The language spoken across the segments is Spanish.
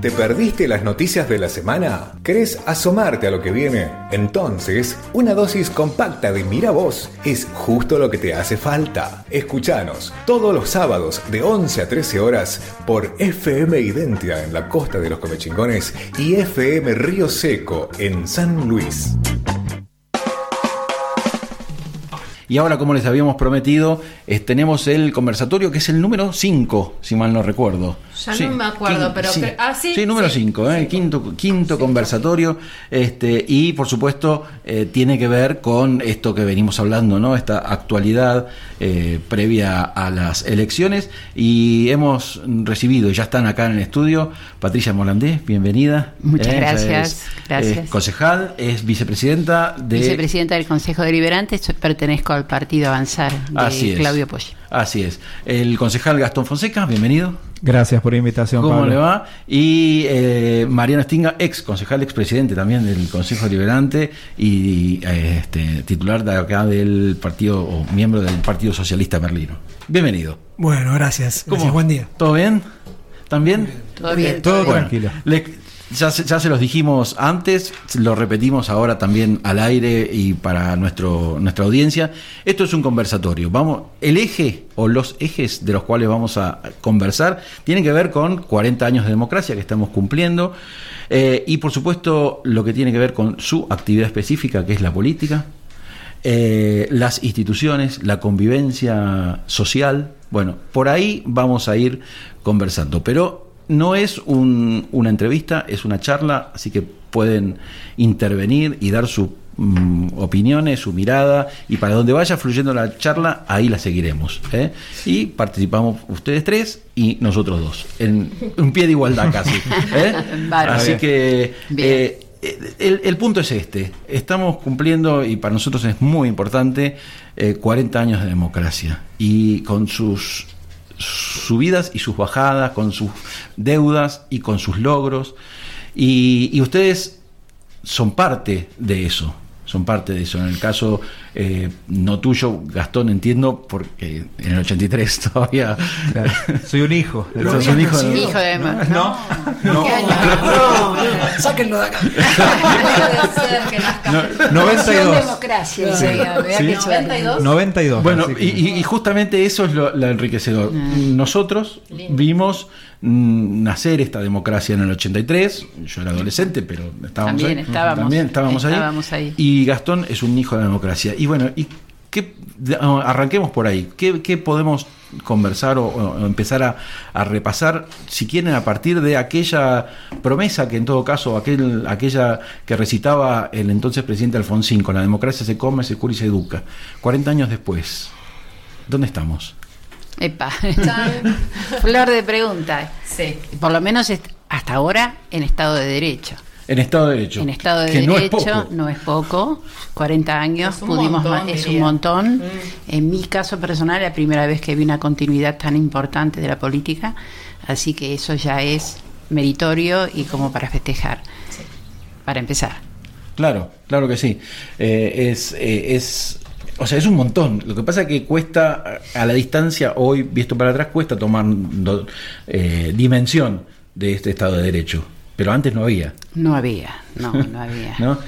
¿Te perdiste las noticias de la semana? ¿Querés asomarte a lo que viene? Entonces, una dosis compacta de Mira Vos es justo lo que te hace falta. Escuchanos todos los sábados de 11 a 13 horas por FM Identia en la costa de los Comechingones y FM Río Seco en San Luis. Y ahora, como les habíamos prometido, eh, tenemos el conversatorio que es el número 5, si mal no recuerdo. Ya no me acuerdo, pero... Sí, ah, sí, sí número sí, 5, ¿eh? quinto, quinto conversatorio. Este, y por supuesto, eh, tiene que ver con esto que venimos hablando, ¿no? Esta actualidad eh, previa a las elecciones. Y hemos recibido, ya están acá en el estudio, Patricia Molandés, bienvenida. Muchas Eh, gracias, es, gracias. concejal, es vicepresidenta de. Vicepresidenta del Consejo Deliberante, pertenezco al Partido Avanzar de Así es. Claudio Poggi. Así es. El concejal Gastón Fonseca, bienvenido. Gracias por la invitación, ¿Cómo Pablo. le va? Y eh, Mariano Stinga, ex concejal, expresidente también del Consejo Deliberante y eh, este, titular de acá del partido, o miembro del Partido Socialista Merlino. Bienvenido. Bueno, gracias. ¿Cómo? Gracias, buen día. ¿Todo bien? ¿También? Todo bien. Todo Bueno, tranquilo. le- ya, se- los dijimos antes, lo repetimos ahora también al aire y para nuestro, nuestra audiencia. Esto es un conversatorio. Vamos, el eje o los ejes de los cuales vamos a conversar tienen que ver con 40 años de democracia que estamos cumpliendo eh, y por supuesto lo que tiene que ver con su actividad específica que es la política, eh, las instituciones, la convivencia social. Bueno, por ahí vamos a ir conversando, pero no es un- una entrevista, es una charla, así que pueden intervenir y dar sus opiniones, su mirada, y para donde vaya fluyendo la charla, ahí la seguiremos. ¿eh? Y participamos ustedes tres y nosotros dos, en un pie de igualdad casi. ¿eh? Así que... Eh, el, el punto es este. Estamos cumpliendo, y para nosotros es muy importante, eh, 40 años de democracia. Y con sus subidas y sus bajadas, con sus deudas y con sus logros. Y, y ustedes son parte de eso. Son parte de eso. En el caso eh, no tuyo, Gastón, entiendo, porque en el 83 todavía. Claro. Soy un hijo. de Sos un hijo de- Hijo de... No, no. ¿Qué año? No, no, sáquenlo de acá. No, 92. democracia, enseguida, ¿verdad Sí. qué suerte? 92. 92. Bueno, y, y- justamente eso es lo, lo enriquecedor. Mm. Nosotros Lindo. vimos nacer esta democracia en el 83. Yo era adolescente, pero estábamos También ahí. estábamos. También estábamos ahí. Estábamos ahí. Y Gastón es un hijo de la democracia. Y bueno, y qué, ah, arranquemos por ahí. ¿Qué, qué podemos conversar o, o empezar a, a repasar, si quieren, a partir de aquella promesa que en todo caso, aquel, aquella que recitaba el entonces presidente Alfonsín, con la democracia se come, se cura y se educa. 40 años después, ¿dónde estamos? Epa. Flor de pregunta. Sí. Por lo menos hasta ahora en Estado de Derecho. En Estado de Derecho. En Estado de que no es Derecho poco. no es poco. 40 años Es pudimos montón, es un montón. Mm. En mi caso personal, la primera vez que vi una continuidad tan importante de la política, así que eso ya es meritorio y como para festejar. Para empezar. Claro, claro que sí. Eh, es, eh, es, o sea, es un montón. Lo que pasa es que cuesta, a la distancia, hoy, visto para atrás, cuesta tomar do- eh, dimensión de este Estado de Derecho. Pero antes no había. No había, no, no había. ¿no?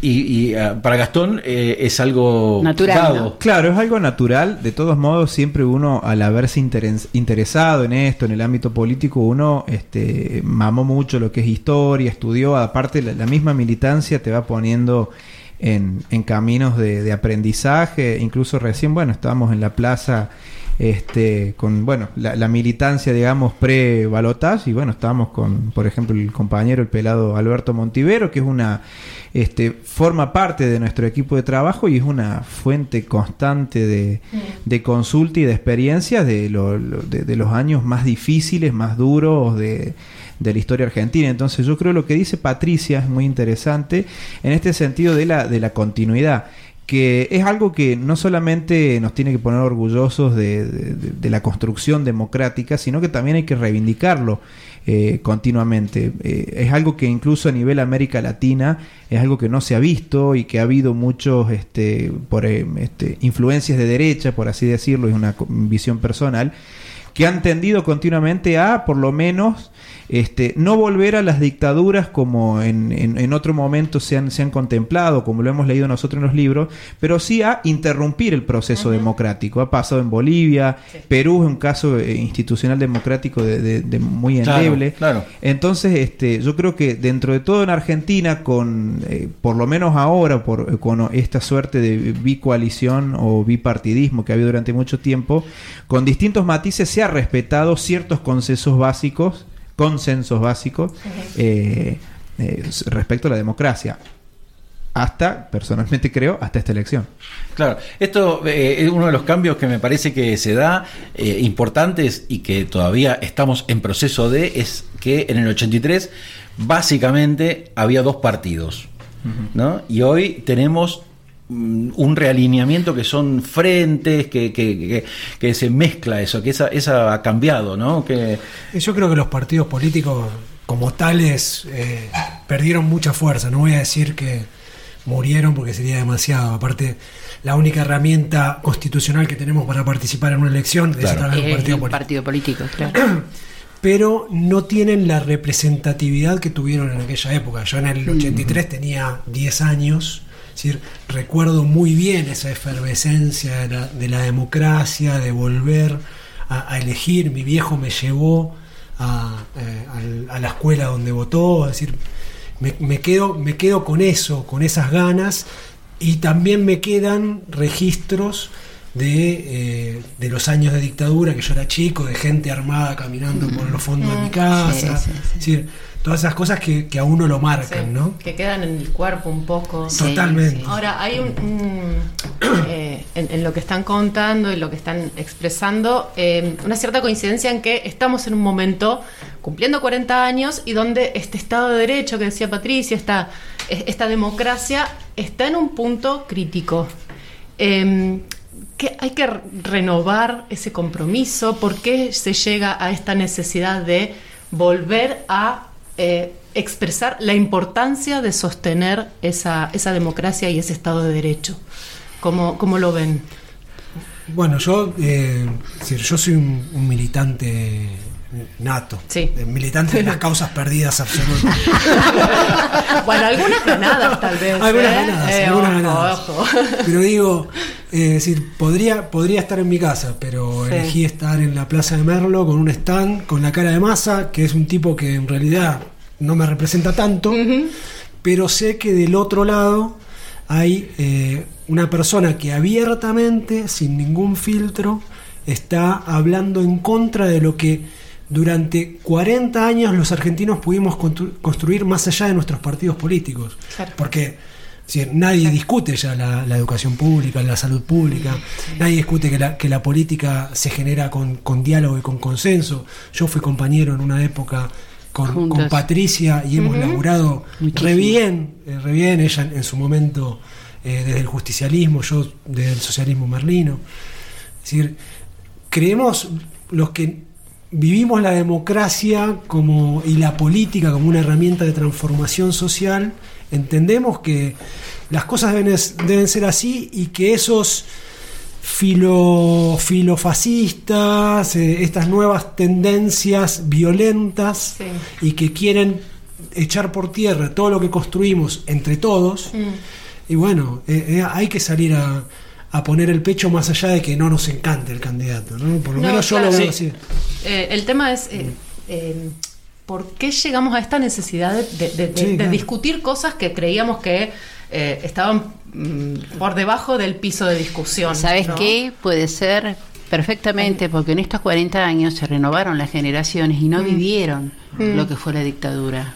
Y, y, ah, para Gastón eh, es algo Natural. Claro, es algo natural. De todos modos, siempre uno, al haberse interes- interesado en esto, en el ámbito político, uno este, mamó mucho lo que es historia, estudió. Aparte, la, la misma militancia te va poniendo en, en caminos de, aprendizaje. Incluso recién, bueno, estábamos en la plaza este, con, bueno, la, la militancia, digamos, pre-balotage. Y bueno, estábamos con, por ejemplo, el compañero, el pelado Alberto Montivero, que es una este, forma parte de nuestro equipo de trabajo y es una fuente constante de, de consulta y de experiencias de, lo- lo- de, de los años más difíciles, más duros de, de la historia argentina. Entonces yo creo lo que dice Patricia es muy interesante en este sentido de la, de la continuidad que es algo que no solamente nos tiene que poner orgullosos de, de- de- de la construcción democrática, sino que también hay que reivindicarlo eh, continuamente. Eh, es algo que incluso a nivel América Latina es algo que no se ha visto y que ha habido muchos este, por eh, este, influencias de derecha, por así decirlo, es una visión personal que han tendido continuamente a, por lo menos, este, no volver a las dictaduras como en, en- en otro momento se han, se han contemplado, como lo hemos leído nosotros en los libros, pero sí a interrumpir el proceso democrático. Ha pasado en Bolivia, Perú es un caso eh, institucional democrático de, de- de muy Claro, endeble. claro. Entonces, este, yo creo que dentro de todo en Argentina, con eh, por lo menos ahora, por, eh, con esta suerte de bicoalición o bipartidismo que ha habido durante mucho tiempo, con distintos matices se ha respetado ciertos consensos básicos, consensos básicos eh, eh, respecto a la democracia. Hasta, personalmente creo, hasta esta elección. Claro, esto eh, es uno de los cambios que me parece que se da eh, importantes y que todavía estamos en proceso de, es que en el 83 básicamente había dos partidos, ¿no? Y hoy tenemos un realineamiento que son frentes, que, que, que- que se mezcla eso, que esa, esa ha cambiado, ¿no? Que, Yo creo que los partidos políticos como tales eh, perdieron mucha fuerza. No voy a decir que murieron porque sería demasiado. Aparte, la única herramienta constitucional que tenemos para participar en una elección es Claro. partido el político. partido político, claro. Pero no tienen la representatividad que tuvieron en aquella época. Yo en el 83 tenía 10 años. Decir, recuerdo muy bien esa efervescencia de la, de la democracia, de volver a, elegir. Mi viejo me llevó a, eh, la escuela donde votó. Decir, me quedo, me quedo con eso, con esas ganas. Y también me quedan registros de, eh, de los años de dictadura, que yo era chico, de gente armada caminando por los fondos de mi casa. Sí, sí, sí. Es decir, todas esas cosas que, que a uno lo marcan, Sí, ¿no? Que quedan en el cuerpo un poco. Totalmente. sí. Ahora, hay un. un, eh, en, en lo que están contando y lo que están expresando, eh, una cierta coincidencia en que estamos en un momento cumpliendo 40 años y donde este Estado de Derecho que decía Patricia, esta, es- esta democracia, está en un punto crítico. Que hay que re- renovar ese compromiso. ¿Por qué se llega a esta necesidad de volver a eh, expresar la importancia de sostener esa, esa democracia y ese Estado de Derecho? ¿Cómo, cómo lo ven? Bueno, yo, eh, yo soy un, un militante nato, Sí. eh, militante de las causas perdidas absolutas. Bueno, algunas ganadas tal vez. Algunas ¿eh? ganadas, Eh, algunas ojo, ganadas. ojo. Pero digo, es decir, podría, podría estar en mi casa, pero Sí. elegí estar en la Plaza de Merlo con un stand con la cara de masa, que es un tipo que en realidad no me representa tanto, pero sé que del otro lado hay eh, una persona que abiertamente, sin ningún filtro, está hablando en contra de lo que durante 40 años los argentinos pudimos constru- construir más allá de nuestros partidos políticos. Claro. Porque nadie discute ya la, la educación pública, la salud pública, nadie discute que la, que la política se genera con, con diálogo y con consenso. Yo fui compañero en una época con, Patricia y hemos laburado Muchísimo. re bien, eh, re bien, ella en, en su momento eh, desde el justicialismo, yo desde el socialismo merlino. Es decir, creemos los que vivimos la democracia como y la política como una herramienta de transformación social, entendemos que las cosas deben, ser así y que esos filo, filofascistas, eh, estas nuevas tendencias violentas Sí. y que quieren echar por tierra todo lo que construimos entre todos, y bueno, eh, eh, hay que salir a, a poner el pecho más allá de que no nos encante el candidato, ¿no? Por lo No, menos yo claro. lo veo Sí. así. Eh, el tema es, eh, eh, ¿por qué llegamos a esta necesidad de, de- de- de- Sí, de claro. discutir cosas que creíamos que eh, estaban mm, por debajo del piso de discusión? ¿Sabes ¿no? qué? Puede ser perfectamente, porque en estos 40 años se renovaron las generaciones y no vivieron Mm. lo que fue la dictadura.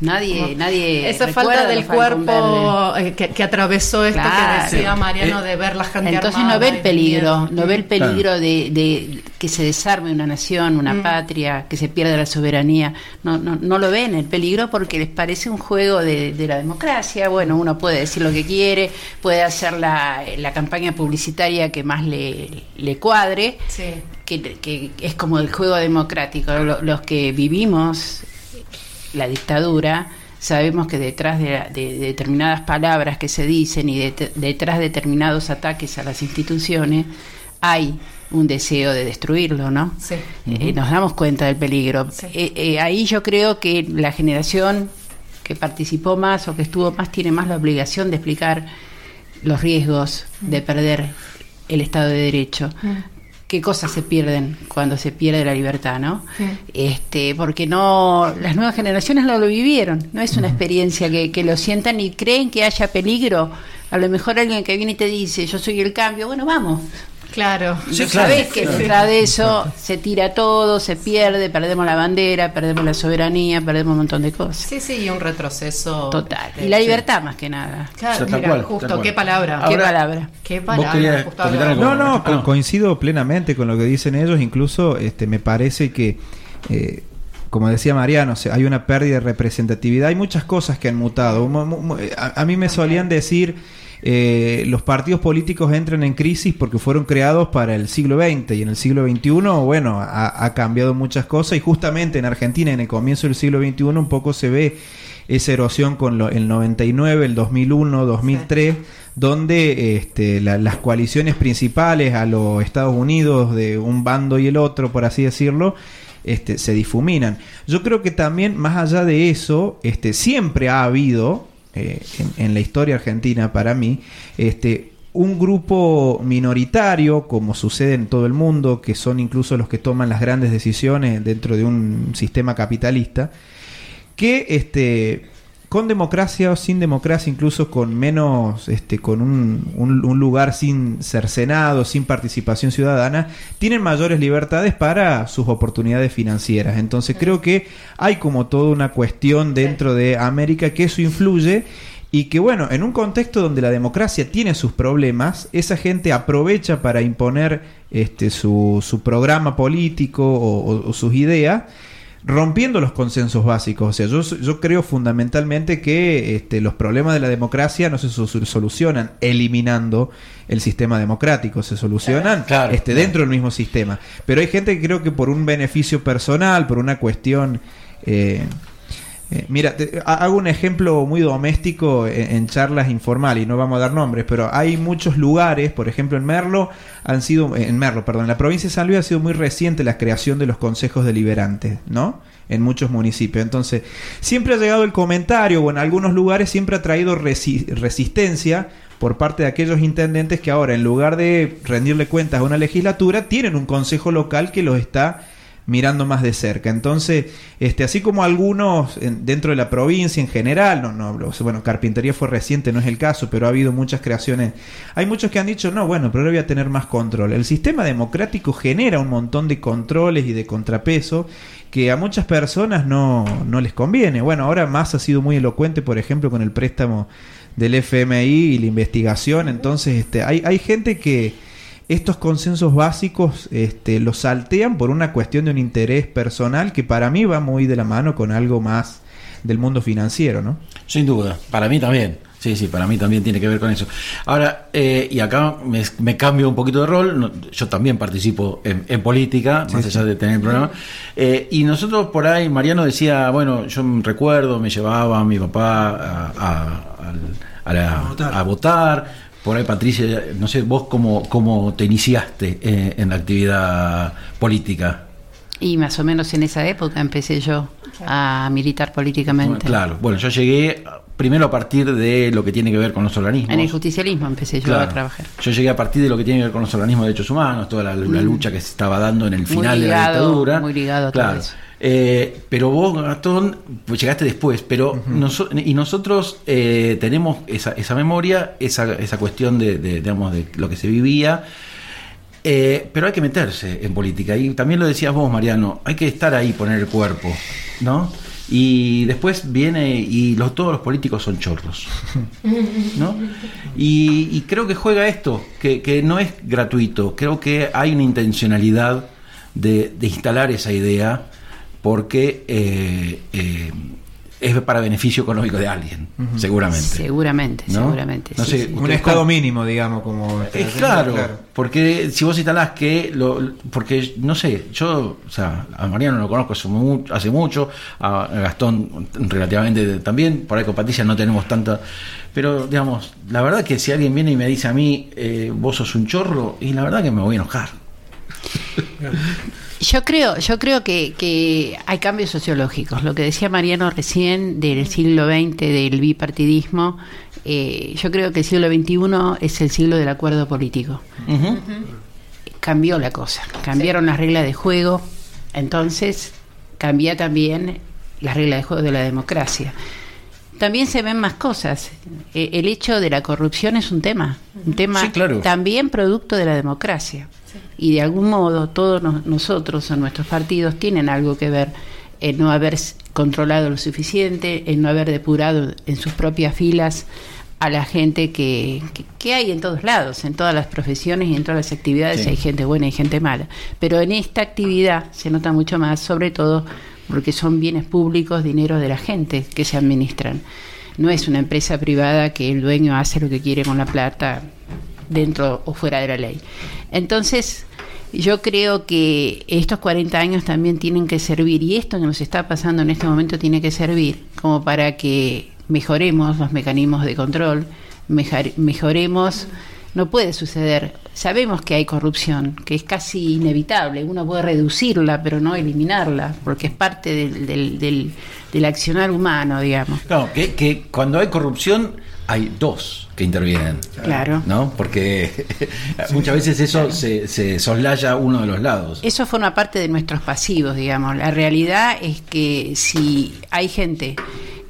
Nadie, nadie. Esa falta del cuerpo eh, que, que atravesó esto Claro. que decía Mariano Eh, de ver la gente Entonces armada no ve el peligro, miedo. no ve el peligro de, de que se desarme una nación, una patria, que se pierda la soberanía. No, no, no lo ven el peligro porque les parece un juego de, de la democracia. Bueno, uno puede decir lo que quiere, puede hacer la, la campaña publicitaria que más le, le cuadre, Sí. que, que es como el juego democrático. Lo- Los que vivimos la dictadura, sabemos que detrás de, la- de- de determinadas palabras que se dicen y de- detrás de determinados ataques a las instituciones hay un deseo de destruirlo, ¿no? Sí. Eh, nos damos cuenta del peligro. Sí. Eh, eh, ahí yo creo que la generación que participó más o que estuvo más tiene más la obligación de explicar los riesgos de perder el Estado de Derecho. ¿Qué cosas se pierden cuando se pierde la libertad, no? Este, porque no, las nuevas generaciones no lo vivieron, no es una experiencia que, que lo sientan y creen que haya peligro. A lo mejor alguien que viene y te dice, yo soy el cambio, bueno, vamos, Claro. Sí, claro, sabés que claro. detrás de eso se tira todo, se pierde, perdemos la bandera, perdemos la soberanía, perdemos un montón de cosas. Sí, sí, y un retroceso. Total. Y la libertad más que nada. Claro, O sea, tal mira, cual, justo, qué palabra. Ahora- ¿Qué palabra? qué palabra. justo. No, no, Ah, no. co- coincido plenamente con lo que dicen ellos. Incluso este, me parece que, eh, como decía Mariano, hay una pérdida de representatividad. Hay muchas cosas que han mutado. Mu- mu- mu- A, a mí me solían decir, eh, los partidos políticos entran en crisis porque fueron creados para el siglo XX y en el siglo XXI, bueno, ha, ha cambiado muchas cosas y justamente en Argentina, en el comienzo del siglo XXI, un poco se ve esa erosión con lo- el 99, el 2001, 2003, donde este, la- las coaliciones principales a los Estados Unidos de un bando y el otro, por así decirlo, este, se difuminan. Yo creo que también, más allá de eso, este, siempre ha habido, eh, en, en la historia argentina para mí, este, un grupo minoritario, como sucede en todo el mundo, que son incluso los que toman las grandes decisiones dentro de un sistema capitalista, que este con democracia o sin democracia, incluso con menos, este, con un, un- un lugar sin cercenado, sin participación ciudadana, tienen mayores libertades para sus oportunidades financieras. Entonces creo que hay como toda una cuestión dentro de América que eso influye y que bueno, en un contexto donde la democracia tiene sus problemas, esa gente aprovecha para imponer este, su, su programa político o, o- o sus ideas rompiendo los consensos básicos. O sea, yo, yo creo fundamentalmente que este, los problemas de la democracia no se so- solucionan eliminando el sistema democrático, se solucionan Claro, este, claro. dentro del mismo sistema. Pero hay gente que creo que por un beneficio personal, por una cuestión... eh, eh, mira, te- ha- hago un ejemplo muy doméstico en, charlas informales y no vamos a dar nombres, pero hay muchos lugares, por ejemplo en Merlo, han sido, en Merlo, perdón, en la provincia de San Luis ha sido muy reciente la creación de los consejos deliberantes, ¿no? En muchos municipios. Entonces, siempre ha llegado el comentario, o en algunos lugares siempre ha traído resi- resistencia por parte de aquellos intendentes que ahora, en lugar de rendirle cuentas a una legislatura, tienen un consejo local que los está mirando más de cerca. Entonces, este, así como algunos en- dentro de la provincia en general, no, no, bueno, carpintería fue reciente, no es el caso, pero ha habido muchas creaciones. Hay muchos que han dicho, no, bueno, pero ahora voy a tener más control. El sistema democrático genera un montón de controles y de contrapeso que a muchas personas no, no les conviene. Bueno, ahora más ha sido muy elocuente, por ejemplo, con el préstamo del FMI y la investigación. Entonces, este, hay, hay gente que estos consensos básicos este, los saltean por una cuestión de un interés personal que para mí va muy de la mano con algo más del mundo financiero, ¿no? Sin duda, para mí también. Sí, sí, para mí también tiene que ver con eso. Ahora, eh, y acá me, me cambio un poquito de rol, no- yo también participo en, en política, más allá de tener el programa, Eh, y nosotros por ahí, Mariano decía, bueno, yo me recuerdo, me llevaba a mi papá a, a- al- a la- A votar. a votar. Por ahí, Patricia, no sé, vos cómo, cómo te iniciaste eh, en la actividad política. Y más o menos en esa época empecé yo a militar políticamente. Claro, bueno, yo llegué primero a partir de lo que tiene que ver con los organismos. En el justicialismo empecé yo a trabajar. Yo llegué a partir de lo que tiene que ver con los organismos de derechos humanos, toda la, la lucha que se estaba dando en el final de la dictadura. muy ligado a todo Claro. eso. Eh, pero vos, Gastón, pues llegaste después, pero noso- y nosotros eh, tenemos esa, esa memoria, esa, esa cuestión de, de, digamos, de lo que se vivía. Eh, pero hay que meterse en política. Y también lo decías vos, Mariano, hay que estar ahí, poner el cuerpo, ¿no? Y después viene, y los, todos los políticos son chorros, ¿no? Y, y creo que juega esto, que, que no es gratuito, creo que hay una intencionalidad de, de instalar esa idea porque eh, eh, es para beneficio económico de alguien, seguramente. Seguramente, ¿No? seguramente. No sí, sé, sí. Un estado mínimo, digamos, como... Es claro, porque si vos instalás que, lo, porque no sé, yo, o sea, a Mariano lo conozco hace, mu- hace mucho, a Gastón relativamente también, por ahí con Patricia no tenemos tanta, pero digamos, la verdad que si alguien viene y me dice a mí, eh, vos sos un chorro, y la verdad que me voy a enojar. Yo creo, yo creo que, que hay cambios sociológicos. Lo que decía Mariano recién del siglo XX, del bipartidismo, eh, yo creo que el siglo XXI es el siglo del acuerdo político. Cambió la cosa, cambiaron las reglas de juego, entonces cambia también las reglas de juego de la democracia. También se ven más cosas. Eh, El hecho de la corrupción es un tema, un tema Sí, claro. también producto de la democracia. Y de algún modo todos nos- nosotros o nuestros partidos tienen algo que ver en no haber controlado lo suficiente, en no haber depurado en sus propias filas a la gente que, que, que hay en todos lados, en todas las profesiones y en todas las actividades Sí. hay gente buena y gente mala. Pero en esta actividad se nota mucho más, sobre todo porque son bienes públicos, dinero de la gente que se administran. No es una empresa privada que el dueño hace lo que quiere con la plata dentro o fuera de la ley. Entonces, yo creo que estos 40 años también tienen que servir, y esto que nos está pasando en este momento tiene que servir como para que mejoremos los mecanismos de control, mejoremos, no puede suceder, sabemos que hay corrupción, que es casi inevitable, uno puede reducirla, pero no eliminarla, porque es parte del, del, del, del accionar humano, digamos. No, que, que cuando hay corrupción hay dos que intervienen. Claro. ¿No? Porque muchas veces eso se, se soslaya uno de los lados. Eso forma parte de nuestros pasivos, digamos. La realidad es que si hay gente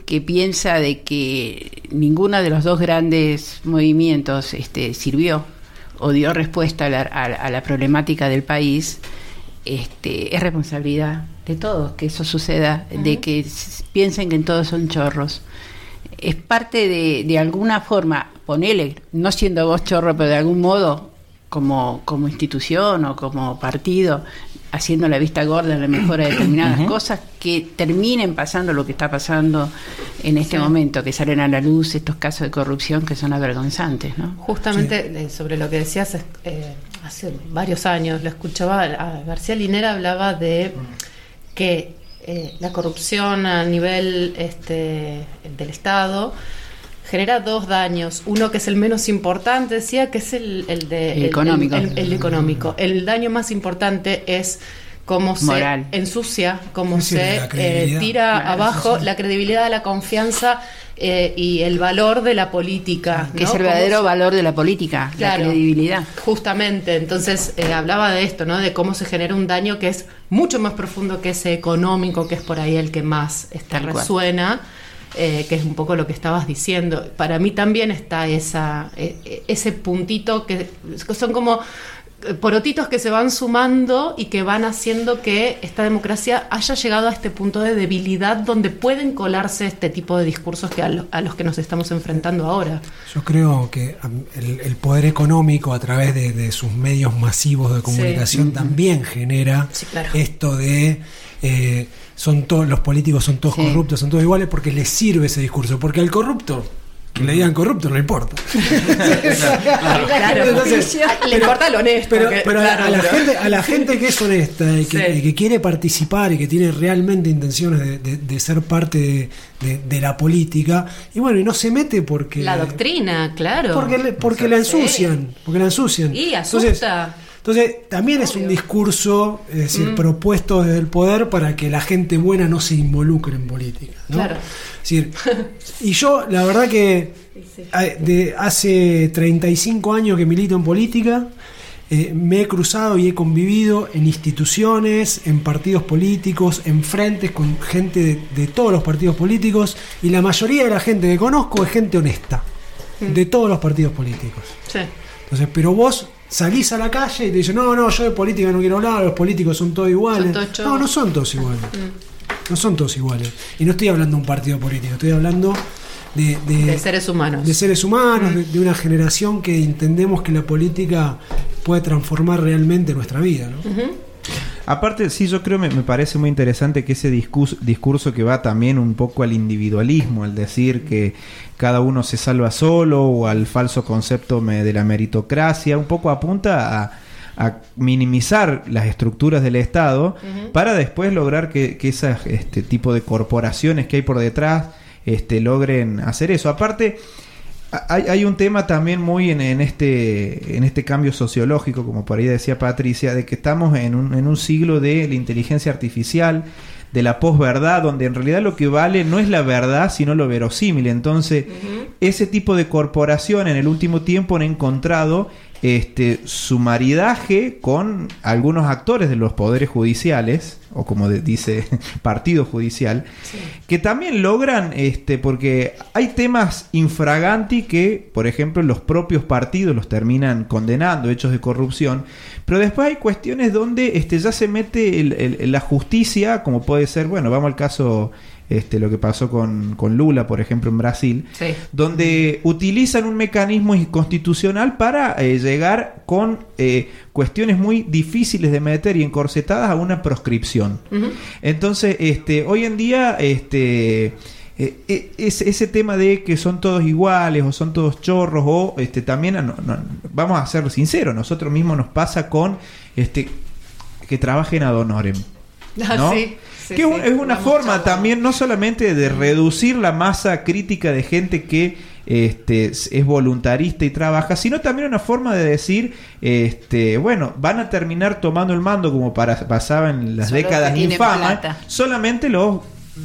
que piensa de que ninguno de los dos grandes movimientos este, sirvió o dio respuesta a la, a- a la problemática del país, este, es responsabilidad de todos que eso suceda, de que piensen que en todos son chorros. Es parte de, de alguna forma, ponele, no siendo vos chorro, pero de algún modo, como, como institución o como partido, haciendo la vista gorda en la mejora de determinadas cosas que terminen pasando lo que está pasando en este momento, que salen a la luz estos casos de corrupción que son avergonzantes, ¿no? Justamente eh, sobre lo que decías, eh, hace varios años lo escuchaba, a García Linera hablaba de que eh, la corrupción a nivel este, del Estado genera dos daños. Uno que es el menos importante, decía que es el, el de El económico. El, el económico. El daño más importante es cómo se ensucia, cómo Sí, se eh, tira Claro, abajo sí, la credibilidad, la confianza eh, y el valor de la política. Que ¿no? es el verdadero se- valor de la política, Claro. la credibilidad. Justamente, entonces eh, hablaba de esto, ¿no? De cómo se genera un daño que es mucho más profundo que ese económico, que es por ahí el que más este, Tal cual. resuena, eh, que es un poco lo que estabas diciendo. Para mí también está esa, ese puntito que son como porotitos que se van sumando y que van haciendo que esta democracia haya llegado a este punto de debilidad donde pueden colarse este tipo de discursos que a, lo- a los que nos estamos enfrentando ahora. Yo creo que am, el, el poder económico a través de, de sus medios masivos de comunicación también genera Sí, claro. esto de eh, son todos los políticos son todos Sí. corruptos, son todos iguales porque les sirve ese discurso, porque al corrupto que le digan corrupto no le importa. Claro, Entonces, le importa lo honesto. Pero, que- pero a- claro, a, la gente, a la gente que es honesta y que, Sí. y que quiere participar y que tiene realmente intenciones de, de- de ser parte de, de- de la política, y bueno, y no se mete porque. La doctrina, claro. Porque, porque la ensucian. Porque la ensucian. Y asusta. entonces, también es un discurso es decir, Mm. propuesto desde el poder para que la gente buena no se involucre en política. ¿no? Claro. Es decir, y yo, la verdad que de hace 35 años que milito en política, eh, me he cruzado y he convivido en instituciones, en partidos políticos, en frentes con gente de, de todos los partidos políticos, y la mayoría de la gente que conozco es gente honesta, de todos los partidos políticos. Sí. Entonces, pero vos salís a la calle y te dicen, no, no, yo de política no quiero hablar, los políticos son todos iguales. Son todos chorros. no, no son todos iguales. No son todos iguales. Y no estoy hablando de un partido político, estoy hablando de, de- De seres humanos. de seres humanos, de, de una generación que entendemos que la política puede transformar realmente nuestra vida. ¿no? Aparte, sí, yo creo me, me parece muy interesante que ese discurso, discurso que va también un poco al individualismo, al decir que cada uno se salva solo o al falso concepto me- de la meritocracia, un poco apunta a, a minimizar las estructuras del Estado para después lograr que, que esas este tipo de corporaciones que hay por detrás este, logren hacer eso. Aparte, Hay, hay un tema también muy en, en este, en este cambio sociológico, como por ahí decía Patricia, de que estamos en un, en un siglo de la inteligencia artificial, de la posverdad, donde en realidad lo que vale no es la verdad, sino lo verosímil. Entonces, ese tipo de corporación en el último tiempo han encontrado este, su maridaje con algunos actores de los poderes judiciales, o como de- dice partido judicial, que también logran, este, porque hay temas infraganti que, por ejemplo, los propios partidos los terminan condenando, hechos de corrupción, pero después hay cuestiones donde este, ya se mete el- el- la justicia, como puede ser, bueno, vamos al caso, este, lo que pasó con, con Lula, por ejemplo, en Brasil, Sí. donde utilizan un mecanismo constitucional para eh, llegar con eh, cuestiones muy difíciles de meter y encorsetadas a una proscripción. Entonces, este, hoy en día, este, eh, eh, ese, ese tema de que son todos iguales o son todos chorros o este, también, no- no- vamos a ser sinceros, nosotros mismos nos pasa con este, que trabajen ad honorem. Ah, ¿no? sí, sí, que es sí, es una forma también no solamente de reducir la masa crítica de gente que este, es voluntarista y trabaja, sino también una forma de decir, este, bueno, van a terminar tomando el mando como para, pasaba en las Solo décadas plata. solamente los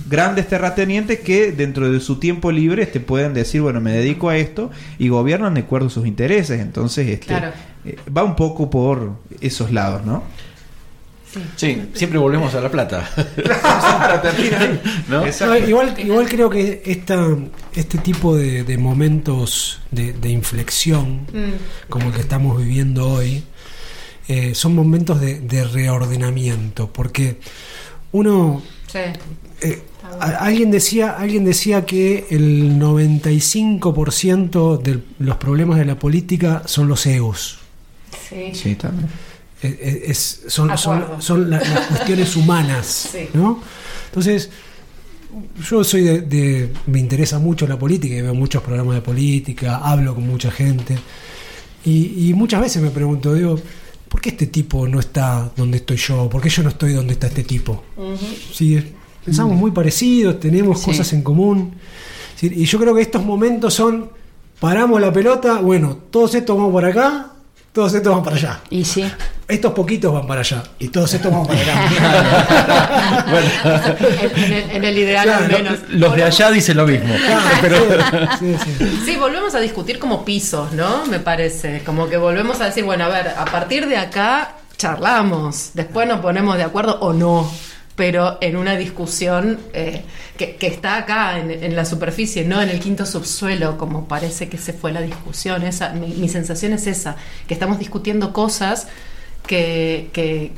grandes terratenientes que dentro de su tiempo libre este, pueden decir, bueno, me dedico a esto y gobiernan de acuerdo a sus intereses. Entonces, este, Claro. eh, va un poco por esos lados, ¿no? Sí, siempre volvemos a la plata. ¿No? No, igual, igual creo que esta, este tipo de, de momentos de, de inflexión, como el que estamos viviendo hoy, eh, son momentos de, de reordenamiento, porque uno Sí. eh, a- alguien decía alguien decía que el 95% de los problemas de la política son los egos Sí. Sí, también. Eh, eh, es- son, son, son la- las cuestiones humanas Sí. ¿no? entonces yo soy de, de- me interesa mucho la política y veo muchos programas de política hablo con mucha gente y, y muchas veces me pregunto digo ¿por qué este tipo no está donde estoy yo? ¿por qué yo no estoy donde está este tipo? Sí, pensamos muy parecidos, tenemos Sí. cosas en común. Sí, Y yo creo que estos momentos son, paramos la pelota, bueno, todos estos van por acá, todos estos van para allá. Y sí. Estos poquitos van para allá y todos estos van para acá. En, en el, en el ideal Claro, al menos. Los de allá dicen lo mismo. Claro, sí, sí, sí. Sí, volvemos a discutir como pisos, ¿no? Me parece. Como que volvemos a decir, bueno, a ver, a partir de acá charlamos, después nos ponemos de acuerdo o no, pero en una discusión eh, que, que está acá en, en la superficie, no en el quinto subsuelo, como parece que se fue la discusión. Esa, mi, mi sensación es esa, que estamos discutiendo cosas que, que,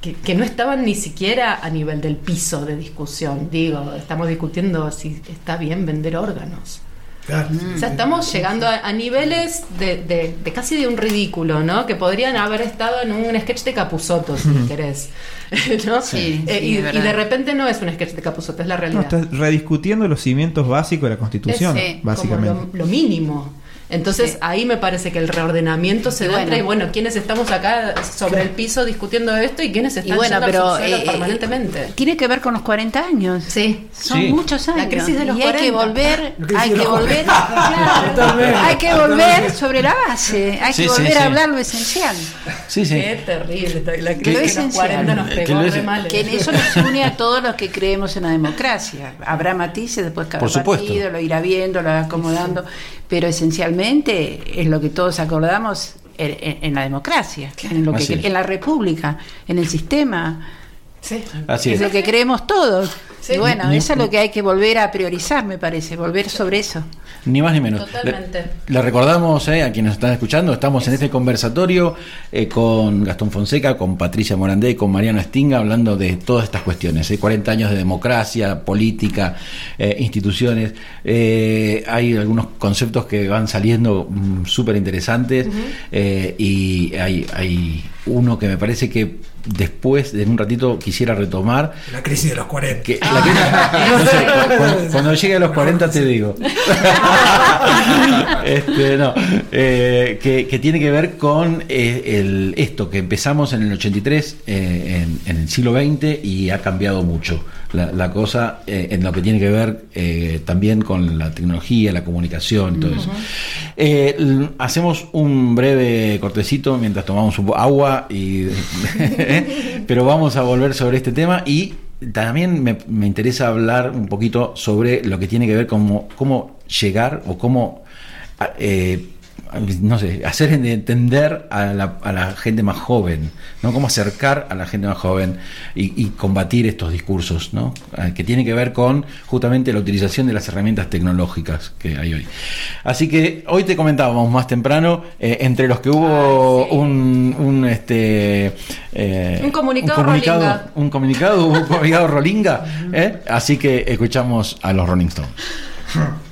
que, que no estaban ni siquiera a nivel del piso de discusión. Digo, estamos discutiendo si está bien vender órganos. Claro. O sea, estamos llegando a, a niveles de, de- de casi de un ridículo, ¿no? Que podrían haber estado en un sketch de Capuzoto, si querés. ¿no? Sí, Eh, sí, y, de repente no es un sketch de Capuzoto, es la No, realidad. estás rediscutiendo los cimientos básicos de la Constitución, básicamente. Como lo, lo mínimo. Entonces Sí. ahí me parece que el reordenamiento se Y da bueno. entre, bueno, ¿quiénes estamos acá sobre el piso discutiendo esto y quiénes Y están bueno, yendo al pero eh, eh, permanentemente? tiene que ver con los 40 años. Sí. Son Sí. muchos años. La crisis de los y hay que 40. volver, hay que volver, 40. claro, hay que volver sobre la base, hay Sí, que volver sí. a hablar lo esencial. Sí, sí. Qué terrible. La crisis lo de los esencial. 40 nos Que pegó lo re mal. Que en eso nos une a todos los que creemos en la democracia. Habrá matices después cada Por supuesto. partido, lo irá viendo, lo irá acomodando, pero esencialmente es lo que todos acordamos en, en- en la democracia, en, lo que, en la república, en el sistema. Sí. Así es es. lo que creemos todos. Sí. Y bueno, Ni- eso es lo que hay que volver a priorizar, me parece, volver sobre eso. Ni más ni menos. Totalmente. Le, le recordamos eh, a quienes nos están escuchando, estamos en este conversatorio eh, con Gastón Fonseca, con Patricia Morandé, con Mariano Estinga, hablando de todas estas cuestiones. eh, 40 años de democracia, política, eh, instituciones. Eh, hay algunos conceptos que van saliendo mm, súper interesantes eh, y hay, hay uno que me parece que después, en un ratito, quisiera retomar. La crisis de los 40. Que la que- no sé, cu- cu- cuando, llegue a los 40 te digo. Este, no, eh, que, que tiene que ver con eh, el, esto que empezamos en el 83, eh, en, en el siglo XX y ha cambiado mucho. La, la cosa eh, en lo que tiene que ver eh, también con la tecnología, la comunicación y todo eso. Eh, hacemos un breve cortecito mientras tomamos un agua, y, pero vamos a volver sobre este tema y también me, me interesa hablar un poquito sobre lo que tiene que ver con cómo, cómo llegar o cómo... eh, no sé, hacer entender a la, a la gente más joven, ¿no? Cómo acercar a la gente más joven y, y combatir estos discursos, ¿no? Eh, Que tiene que ver con justamente la utilización de las herramientas tecnológicas que hay hoy. Así que hoy te comentábamos más temprano, eh, entre los que hubo Ay, sí. un, un, este eh, Un comunicado comunicado, Rolinga. un comunicado, un comunicado Rolinga, ¿eh? así que escuchamos a los Rolling Stones.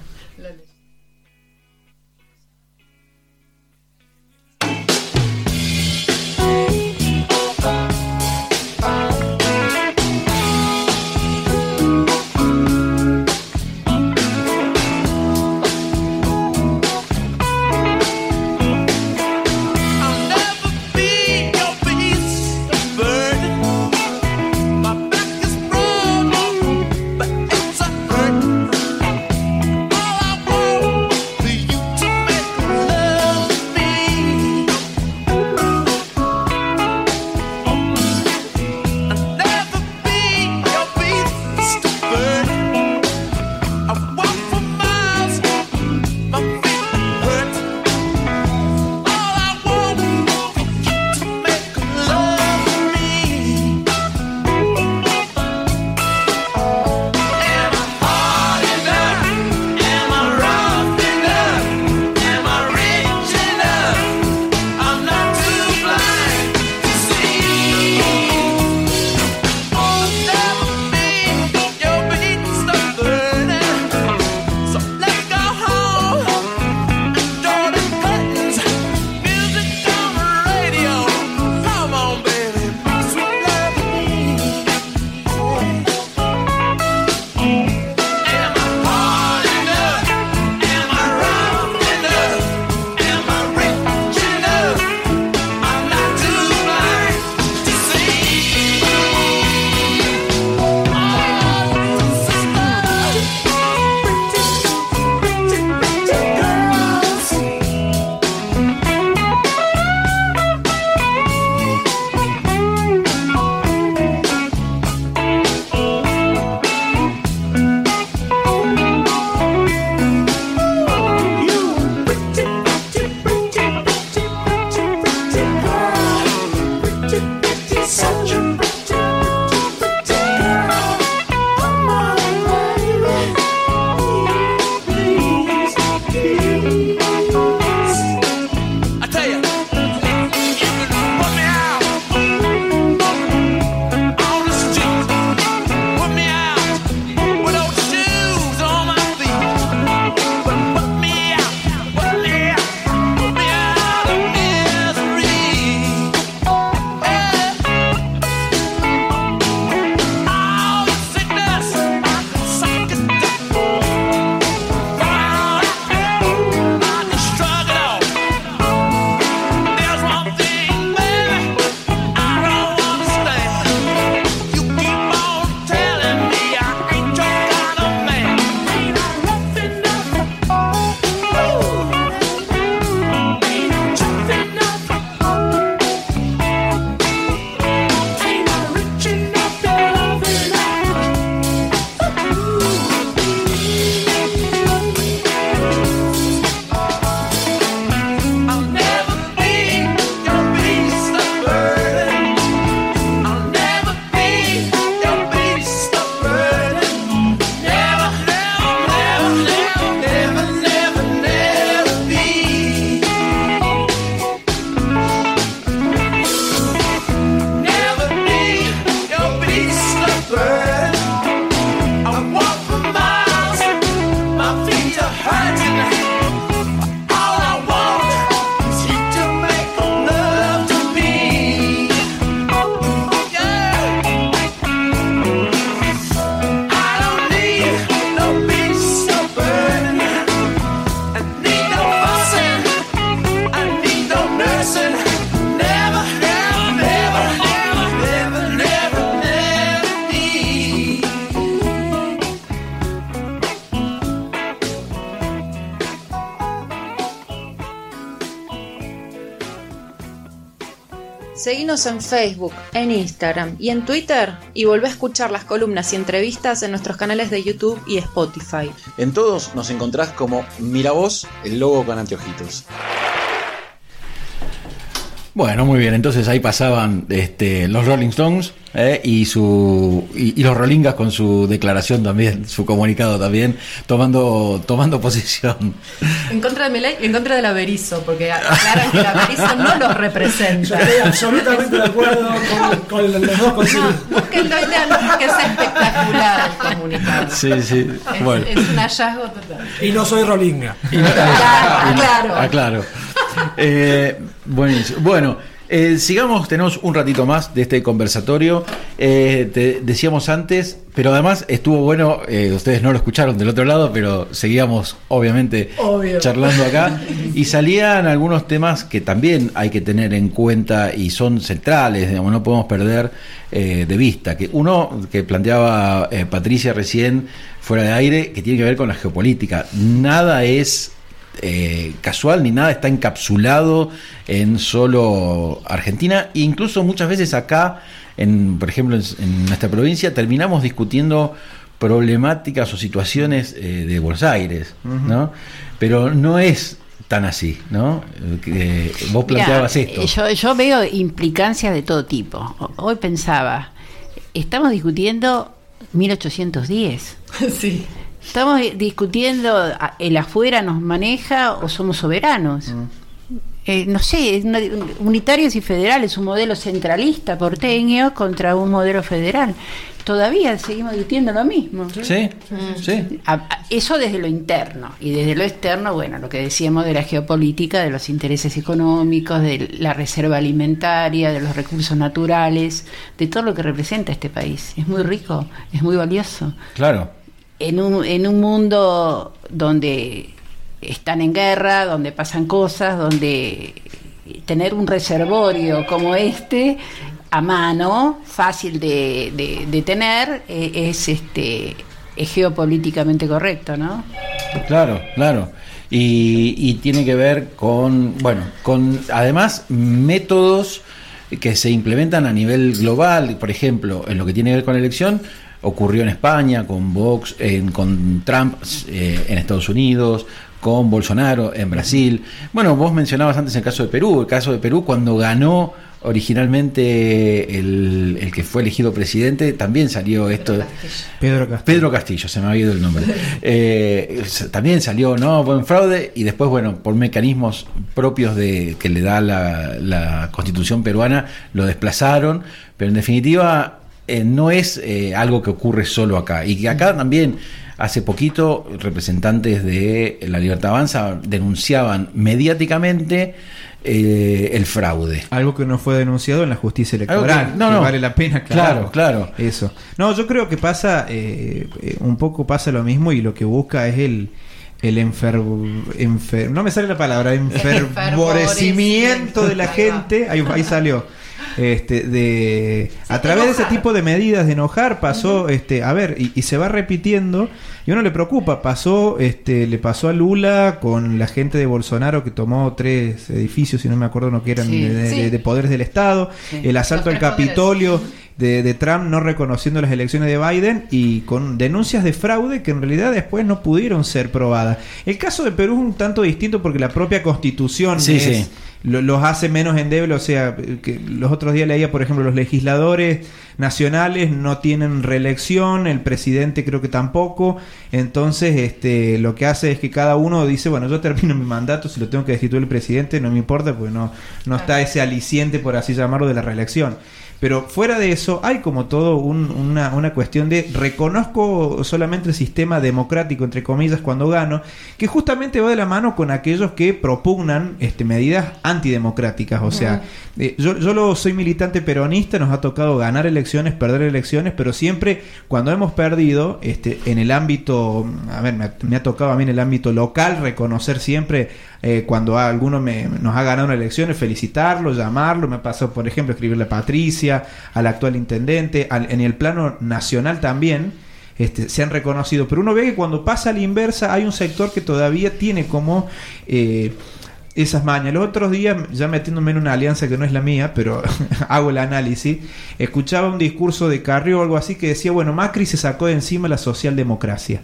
Facebook, en Instagram y en Twitter y volvé a escuchar las columnas y entrevistas en nuestros canales de YouTube y Spotify. En todos nos encontrás como Miravoz, el logo con anteojitos. Bueno, muy bien. Entonces ahí pasaban este, los Rolling Stones eh, y su y, y los Rollingas con su declaración también, su comunicado también, tomando tomando posición. En contra de Milei y en contra del Averizo, porque aclaran que el Averizo no los Yo representa. estoy absolutamente de acuerdo con, con los dos conceptos. Búsquenlo y leanlo porque es espectacular el comunicado. Sí, sí. Es, Bueno. es un hallazgo total. Y no soy Rolinga. Claro, claro. Ah, claro. Eh, buenísimo. Bueno, eh, sigamos, tenemos un ratito más de este conversatorio. Eh, te decíamos antes, pero además estuvo bueno, ustedes no lo escucharon del otro lado, pero seguíamos obviamente Obvio. charlando acá y salían algunos temas que también hay que tener en cuenta y son centrales, digamos, no podemos perder de vista. Que uno que planteaba Patricia recién fuera de aire, que tiene que ver con la geopolítica. Nada es eh, casual ni nada está encapsulado en solo Argentina. E incluso muchas veces acá, en, por ejemplo, en, en nuestra provincia, terminamos discutiendo problemáticas o situaciones eh, de Buenos Aires, ¿no? Pero no es tan así, ¿no? Eh, vos planteabas esto. eh, Yo, yo veo implicancias de todo tipo. Hoy pensaba, estamos discutiendo 1810. Sí. Estamos discutiendo, ¿el afuera nos maneja o somos soberanos? Eh, no sé, unitarios y federales, un modelo centralista porteño contra un modelo federal. Todavía seguimos discutiendo lo mismo. Sí, sí. A- a- Eso desde lo interno y desde lo externo, bueno, lo que decíamos de la geopolítica, de los intereses económicos, de la reserva alimentaria, de los recursos naturales, de todo lo que representa este país. Es muy rico, es muy valioso. Claro. En un, en un mundo donde están en guerra, donde pasan cosas, donde tener un reservorio como este a mano, fácil de, de- de tener, eh, es este es geopolíticamente correcto, ¿no? Claro, claro. Y, y tiene que ver con, bueno, con además métodos que se implementan a nivel global, por ejemplo, en lo que tiene que ver con la elección, ocurrió en España, con Vox, en- con Trump eh, en Estados Unidos, con Bolsonaro en Brasil. Bueno, vos mencionabas antes el caso de Perú, el caso de Perú cuando ganó originalmente el, el que fue elegido presidente, también salió esto. Pedro Castillo. Pedro Castillo, se me ha ido el nombre. Eh, también salió, ¿no? Buen fraude y después, bueno, por mecanismos propios de que le da la, la constitución peruana, lo desplazaron, pero en definitiva eh, no es eh, algo que ocurre solo acá. Y que acá también, hace poquito, representantes de La Libertad Avanza denunciaban mediáticamente eh, el fraude. Algo que no fue denunciado en la justicia electoral. que- no, que no. Vale la pena aclararlo. Claro, claro. Eso. No, yo creo que pasa, eh, eh, un poco pasa lo mismo y lo que busca es el, el enfer, enfer- no me sale la palabra, enfervorecimiento de la gente, ahí, ahí salió. Este, de a través de ese tipo de medidas de enojar pasó este a ver y, y se va repitiendo y uno le preocupa pasó este le pasó a Lula con la gente de Bolsonaro que tomó tres edificios si no me acuerdo no que eran Sí. de, de- Sí. de poderes del estado Sí. el asalto Los al poderes. Capitolio de, de Trump no reconociendo las elecciones de Biden y con denuncias de fraude que en realidad después no pudieron ser probadas. El caso de Perú es un tanto distinto porque la propia constitución Sí, es- sí. Lo- los hace menos endebles, o sea, que los otros días leía, por ejemplo, los legisladores nacionales no tienen reelección, el presidente creo que tampoco, entonces este lo que hace es que cada uno dice, bueno, yo termino mi mandato, si lo tengo que destituir el presidente, no me importa, porque no, no está ese aliciente, por así llamarlo, de la reelección. Pero fuera de eso, hay como todo un- una, una cuestión de reconozco solamente el sistema democrático, entre comillas, cuando gano, que justamente va de la mano con aquellos que propugnan este, medidas antidemocráticas. O sea, eh, yo, yo lo soy militante peronista, nos ha tocado ganar elecciones, perder elecciones, pero siempre cuando hemos perdido, este, en el ámbito, a ver, me ha, me ha tocado a mí en el ámbito local reconocer siempre eh, cuando a alguno me, nos ha ganado una elección, felicitarlo, llamarlo, me ha pasado, por ejemplo, escribirle a Patricia, al actual intendente, al- en el plano nacional también, este, se han reconocido, pero uno ve que cuando pasa a la inversa hay un sector que todavía tiene como... eh, esas mañas. Los otros días, ya metiéndome en una alianza que no es la mía, pero hago el análisis, escuchaba un discurso de Carrió o algo así que decía, bueno, Macri se sacó de encima la socialdemocracia,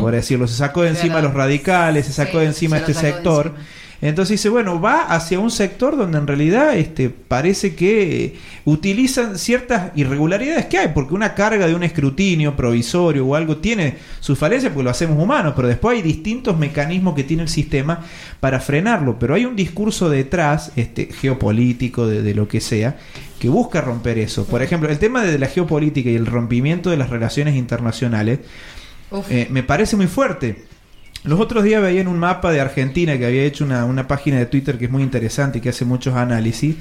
por decirlo, se sacó de encima a los radicales, se sacó de encima este sector. encima. Entonces dice, bueno, va hacia un sector donde en realidad este, parece que utilizan ciertas irregularidades que hay, porque una carga de un escrutinio provisorio o algo tiene sus falencias porque lo hacemos humanos, pero después hay distintos mecanismos que tiene el sistema para frenarlo, pero hay un discurso detrás, este, geopolítico, de, de lo que sea, que busca romper eso. Por ejemplo, el tema de la geopolítica y el rompimiento de las relaciones internacionales eh, me parece muy fuerte. Los otros días veía en un mapa de Argentina que había hecho una, una página de Twitter que es muy interesante y que hace muchos análisis.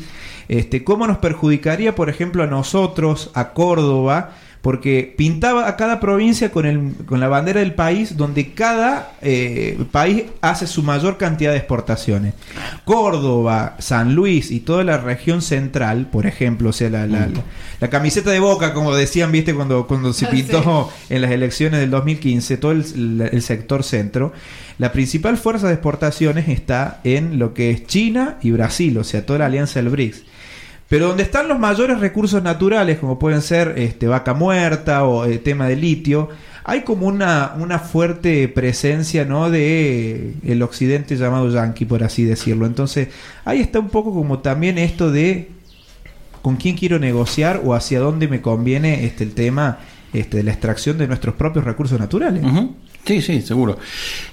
Este, ¿Cómo nos perjudicaría, por ejemplo, a nosotros, a Córdoba? Porque pintaba a cada provincia con, el, con la bandera del país, donde cada eh, país hace su mayor cantidad de exportaciones. Córdoba, San Luis y toda la región central, por ejemplo, o sea, la, la- la- la camiseta de boca, como decían, viste, cuando, cuando se Ah, pintó en las elecciones del 2015, todo el, el sector centro, la principal fuerza de exportaciones está en lo que es China y Brasil, o sea, toda la alianza del BRICS. Pero donde están los mayores recursos naturales, como pueden ser este, vaca muerta o el tema de litio, hay como una, una fuerte presencia ¿no? de el occidente llamado yanqui, por así decirlo. Entonces, ahí está un poco como también esto de con quién quiero negociar o hacia dónde me conviene este, el tema este, de la extracción de nuestros propios recursos naturales. Sí, sí, seguro.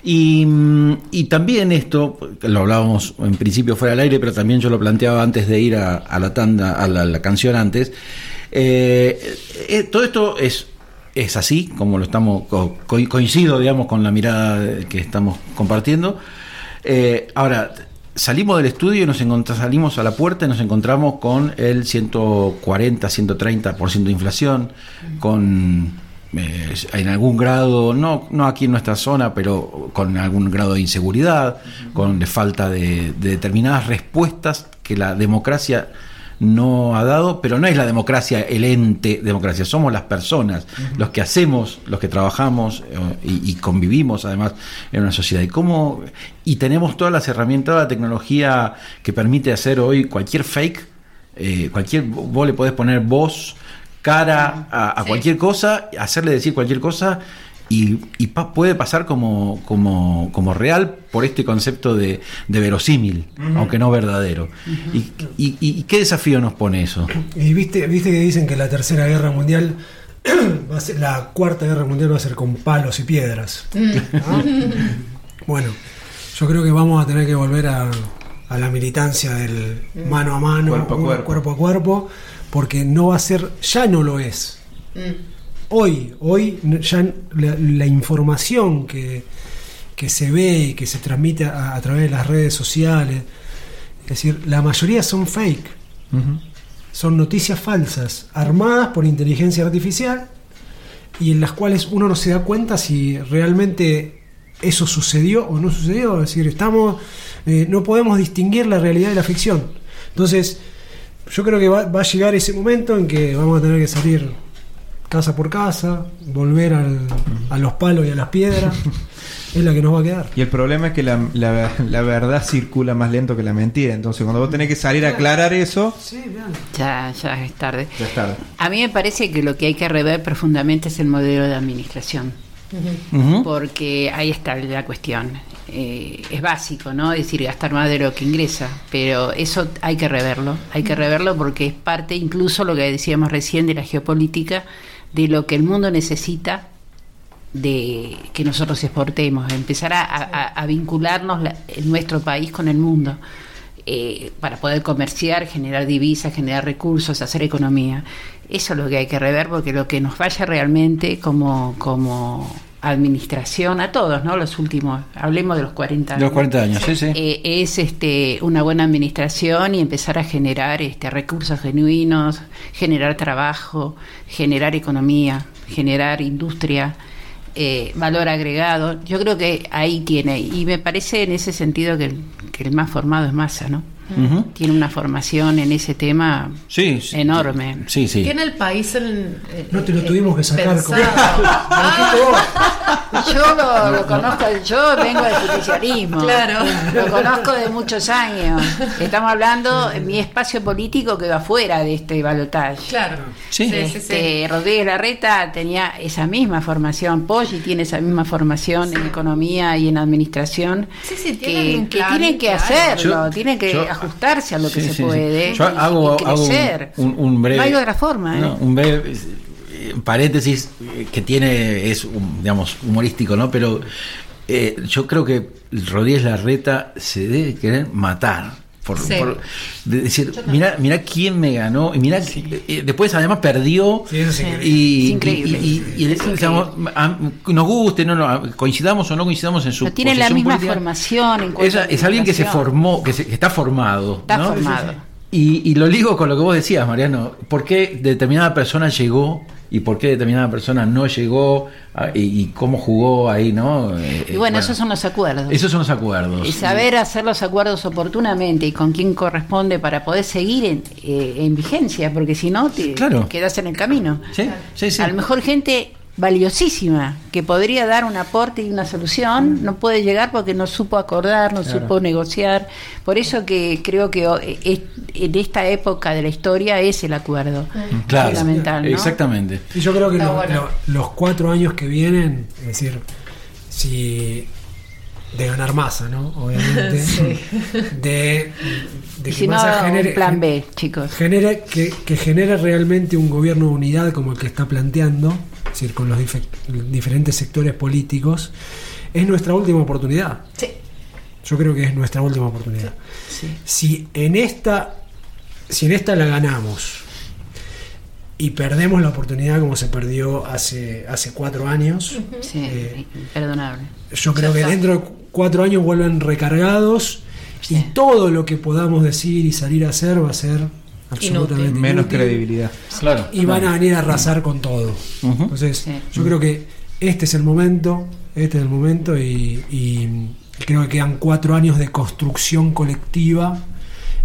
Y, mm, y también esto, lo hablábamos en principio fuera del aire, pero también yo lo planteaba antes de ir a, a la tanda, a la, canción antes. Eh, eh, todo esto es, es así, como lo estamos, co- co- coincido, digamos, con la mirada que estamos compartiendo. Eh, ahora, salimos del estudio y nos salimos a la puerta y nos encontramos con el 140, 130% de inflación, con eh, en algún grado, no, no aquí en nuestra zona, pero con algún grado de inseguridad, con de falta de, de determinadas respuestas que la democracia no ha dado, pero no es la democracia el ente democracia, somos las personas, los que hacemos, los que trabajamos eh, y, y convivimos además en una sociedad. Y cómo y tenemos todas las herramientas, toda la tecnología que permite hacer hoy cualquier fake, eh, cualquier vos le podés poner voz, cara a, a Sí. cualquier cosa, hacerle decir cualquier cosa y, y pa- puede pasar como, como, como real por este concepto de, de verosímil, aunque no verdadero. y, y- y qué desafío nos pone eso? Y viste, viste que dicen que la tercera guerra mundial va a ser, la cuarta guerra mundial va a ser con palos y piedras. ¿no? Bueno, yo creo que vamos a tener que volver a, a la militancia del mano a mano, Cuerpo a cuerpo. cuerpo a cuerpo, porque no va a ser, ya no lo es. Hoy, hoy n- ya la, la información que, que se ve y que se transmite a, a través de las redes sociales, es decir, la mayoría son fake son noticias falsas, armadas por inteligencia artificial y en las cuales uno no se da cuenta si realmente eso sucedió o no sucedió. Es decir, estamos, eh, no podemos distinguir la realidad de la ficción. Entonces, yo creo que va, va a llegar ese momento en que vamos a tener que salir casa por casa, volver al- a los palos y a las piedras. es la que nos va a quedar. Y el problema es que la, la- la verdad circula más lento que la mentira. Entonces, cuando vos tenés que salir a aclarar eso, Sí, bien. Ya, ya es tarde. ya es tarde. A mí me parece que lo que hay que rever profundamente es el modelo de administración, Porque ahí está la cuestión. Eh, es básico, ¿no? Es decir, gastar más de lo que ingresa, pero eso hay que reverlo, hay que reverlo porque es parte, incluso lo que decíamos recién de la geopolítica, de lo que el mundo necesita de que nosotros exportemos, empezar a, a- a vincularnos la- en nuestro país con el mundo. Eh, para poder comerciar, generar divisas, generar recursos, hacer economía. Eso es lo que hay que rever porque lo que nos vaya realmente como, como administración a todos, ¿no? Los últimos, hablemos de los 40 De los 40 años, sí, sí. eh, es este una buena administración y empezar a generar este recursos genuinos, generar trabajo, generar economía, generar industria, eh, valor agregado. Yo creo que ahí tiene, y me parece en ese sentido que el, que el más formado es Massa, ¿no? Tiene una formación en ese tema Sí, sí. enorme. Sí, sí. Tiene el país en. eh, No te lo eh, tuvimos que sacar. vos. Yo lo, lo conozco, yo vengo del justicialismo. Claro. Lo conozco de muchos años. Estamos hablando en mi espacio político que va fuera de este balotaje. Claro. Sí. sí, sí. Este, Rodríguez Larreta tenía esa misma formación, Poggi tiene esa misma formación en economía y en administración, Sí, sí, que, tienen que tienen que claro. hacerlo, Yo- tienen que yo- ajustarse a lo que Sí, se sí, sí. puede Yo y- hago, y hago un- breve. No hay otra forma, ¿eh? no, un breve eh, paréntesis eh, que tiene, es, un, digamos, humorístico, ¿no? Pero eh, yo creo que Rodríguez Larreta se debe querer matar. Por, Sí. por- de decir, mira, mira quién me ganó, y mira, eh, después además perdió, Sí, eso es increíble. y, Es increíble. y- y- y- y- Es digamos, a- nos guste, no, no, coincidamos o no coincidamos en su No tienen la misma política, formación en es, es alguien que se formó, que, se- que está formado. Está ¿no? formado. Y, y lo ligo con lo que vos decías, Mariano. ¿Por qué determinada persona llegó y por qué determinada persona no llegó ah, y, y cómo jugó ahí, ¿no? Eh, Y bueno, esos son los acuerdos. Esos son los acuerdos. Y saber hacer los acuerdos oportunamente y con quién corresponde para poder seguir en, eh, en vigencia, porque si no te, Claro. te quedas en el camino. Sí, sí, sí. A lo mejor gente valiosísima que podría dar un aporte y una solución no puede llegar porque no supo acordar, no Claro. supo negociar. Por eso que creo que oh, es- en esta época de la historia es el acuerdo Claro, fundamental. ¿no? exactamente. Y yo creo que lo- bueno. lo- los cuatro años que vienen, es decir, si de ganar masa, ¿no? Obviamente. De, de que si no, un plan B, chicos. genere que, que genere realmente un gobierno de unidad como el que está planteando, es decir, con los dife- diferentes sectores políticos, es nuestra última oportunidad. Sí. Yo creo que es nuestra última oportunidad. Sí. Si en esta, si en esta la ganamos y perdemos la oportunidad como se perdió hace, hace cuatro años, Sí, Eh, imperdonable. yo creo que dentro de cuatro años vuelven recargados Sí. y todo lo que podamos decir y salir a hacer va a ser absolutamente Menos inútil credibilidad. Claro. y van a venir a arrasar con todo. Entonces, Sí. yo creo que este es el momento, este es el momento y, y creo que quedan cuatro años de construcción colectiva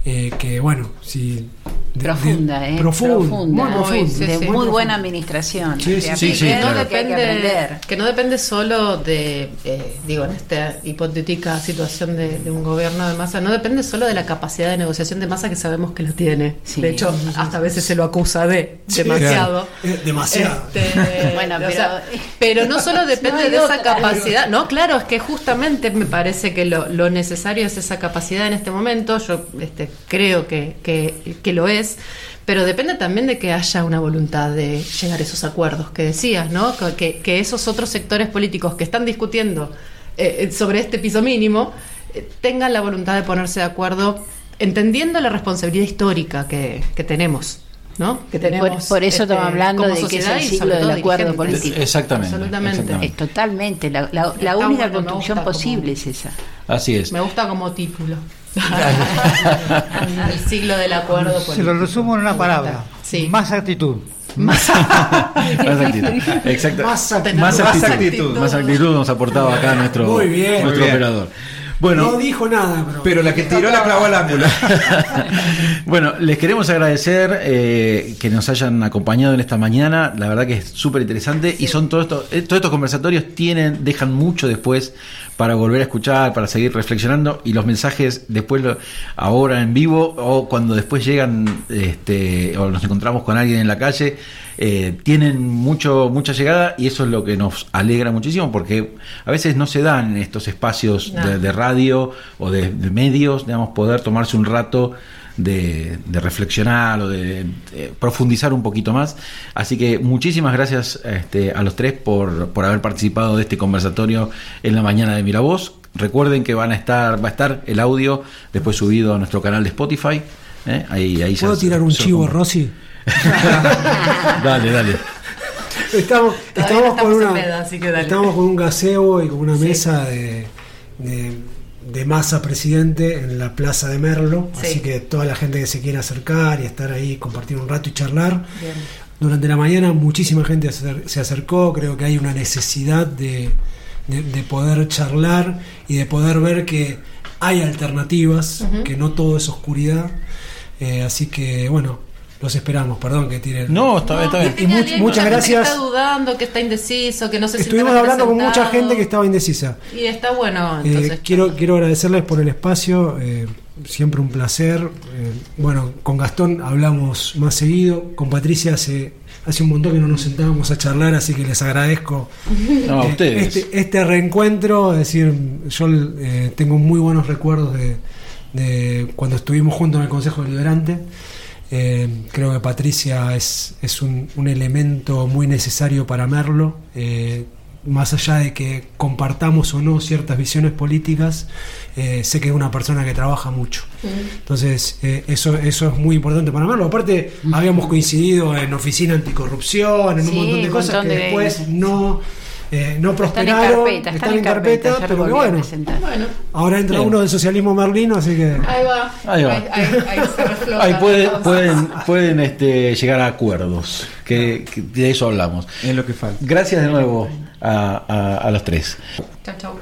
eh, que, bueno, si... Profunda, de- ¿eh? profunda, Profunda. muy profunda. Sí, de sí. muy profunda. buena administración. Sí, de sí, sí, sí, aprender claro. lo que que aprender. que no depende solo de, eh, digo, en esta hipotética situación de, de un gobierno de masa, no depende solo de la capacidad de negociación de masa que sabemos que lo tiene. Sí. De hecho, hasta a veces se lo acusa de demasiado. Eh, demasiado. Este, Bueno, o pero- sea, pero no solo depende No de esa capacidad, no, claro, es que justamente me parece que lo, lo necesario es esa capacidad en este momento, yo este, creo que, que, que lo es, pero depende también de que haya una voluntad de llegar a esos acuerdos que decías, ¿no? Que, que esos otros sectores políticos que están discutiendo eh, sobre este piso mínimo eh, tengan la voluntad de ponerse de acuerdo, entendiendo la responsabilidad histórica que, que tenemos. ¿no? Que tenemos, Por, por eso estamos este, hablando de que es sociedad el y siglo del acuerdo político. Exactamente. Absolutamente. exactamente. Es totalmente, la, la- la única bueno, construcción posible como- es esa. Así es. Me gusta como título. El siglo del acuerdo Se político. lo resumo en una palabra. Sí. Más actitud. Más actitud. Exacto. Más actitud. Más Más actitud. actitud. Más actitud nos aportaba acá nuestro, Muy bien. nuestro Muy bien. operador. Bueno, no dijo nada, pero. Pero la que tiró la clavó al ángulo. bueno, les queremos agradecer eh, que nos hayan acompañado en esta mañana. La verdad que es súper interesante y son todos estos, eh, todos estos conversatorios tienen, dejan mucho después para volver a escuchar, para seguir reflexionando y los mensajes después lo- ahora en vivo o cuando después llegan este, o nos encontramos con alguien en la calle eh, tienen mucho mucha llegada y eso es lo que nos alegra muchísimo porque a veces no se dan estos espacios No. de, de radio o de, de medios, digamos, poder tomarse un rato de, de reflexionar o de, de profundizar un poquito más. Así que muchísimas gracias este, a los tres por, por haber participado de este conversatorio en la mañana de Miravoz. Recuerden que van a estar, va a estar el audio después subido a nuestro canal de Spotify. ¿eh? Ahí, ahí ¿Puedo se- tirar un chivo. Rosy? dale, dale. Estamos, estamos, con una, veda, así que dale. estamos con un gazebo y con una mesa de, de, de masa presidente en la plaza de Merlo. Sí. Así que toda la gente que se quiera acercar y estar ahí, compartir un rato y charlar. Bien. Durante la mañana muchísima gente se acer- se acercó, creo que hay una necesidad de, de- de poder charlar y de poder ver que hay alternativas, que no todo es oscuridad. Eh, así que bueno, los esperamos, perdón que tiren. No, está, está bien. Y much- muchas que gracias. está dudando, que está indeciso, que no se Estuvimos hablando con mucha gente que estaba indecisa. Y está bueno, Eh, quiero, quiero agradecerles por el espacio, eh, siempre un placer. Eh, bueno, con Gastón hablamos más seguido, con Patricia hace, hace un montón que no nos sentábamos a charlar, así que les agradezco No, a eh, ustedes. este, este reencuentro. Es decir, yo eh, tengo muy buenos recuerdos de, de cuando estuvimos juntos en el Consejo Deliberante. Eh, creo que Patricia es, es un, un elemento muy necesario para Merlo. eh, más allá de que compartamos o no ciertas visiones políticas, eh, sé que es una persona que trabaja mucho. Entonces, eh, eso, eso es muy importante para Merlo. Aparte, habíamos coincidido en oficina anticorrupción, en Sí, un montón de cosas montón que de- después no, eh, no Están en prosperaron. carpeta, están en carpeta, pero bueno, ahora entra Bien. uno del socialismo merlino, así que... ahí va. Ahí va. Ahí, ahí- ahí se reflota. Ahí puede- entonces. pueden pueden este, llegar a acuerdos, que, que de eso hablamos. Es lo que falta. Gracias de nuevo a, a- a los tres. Chau, chau.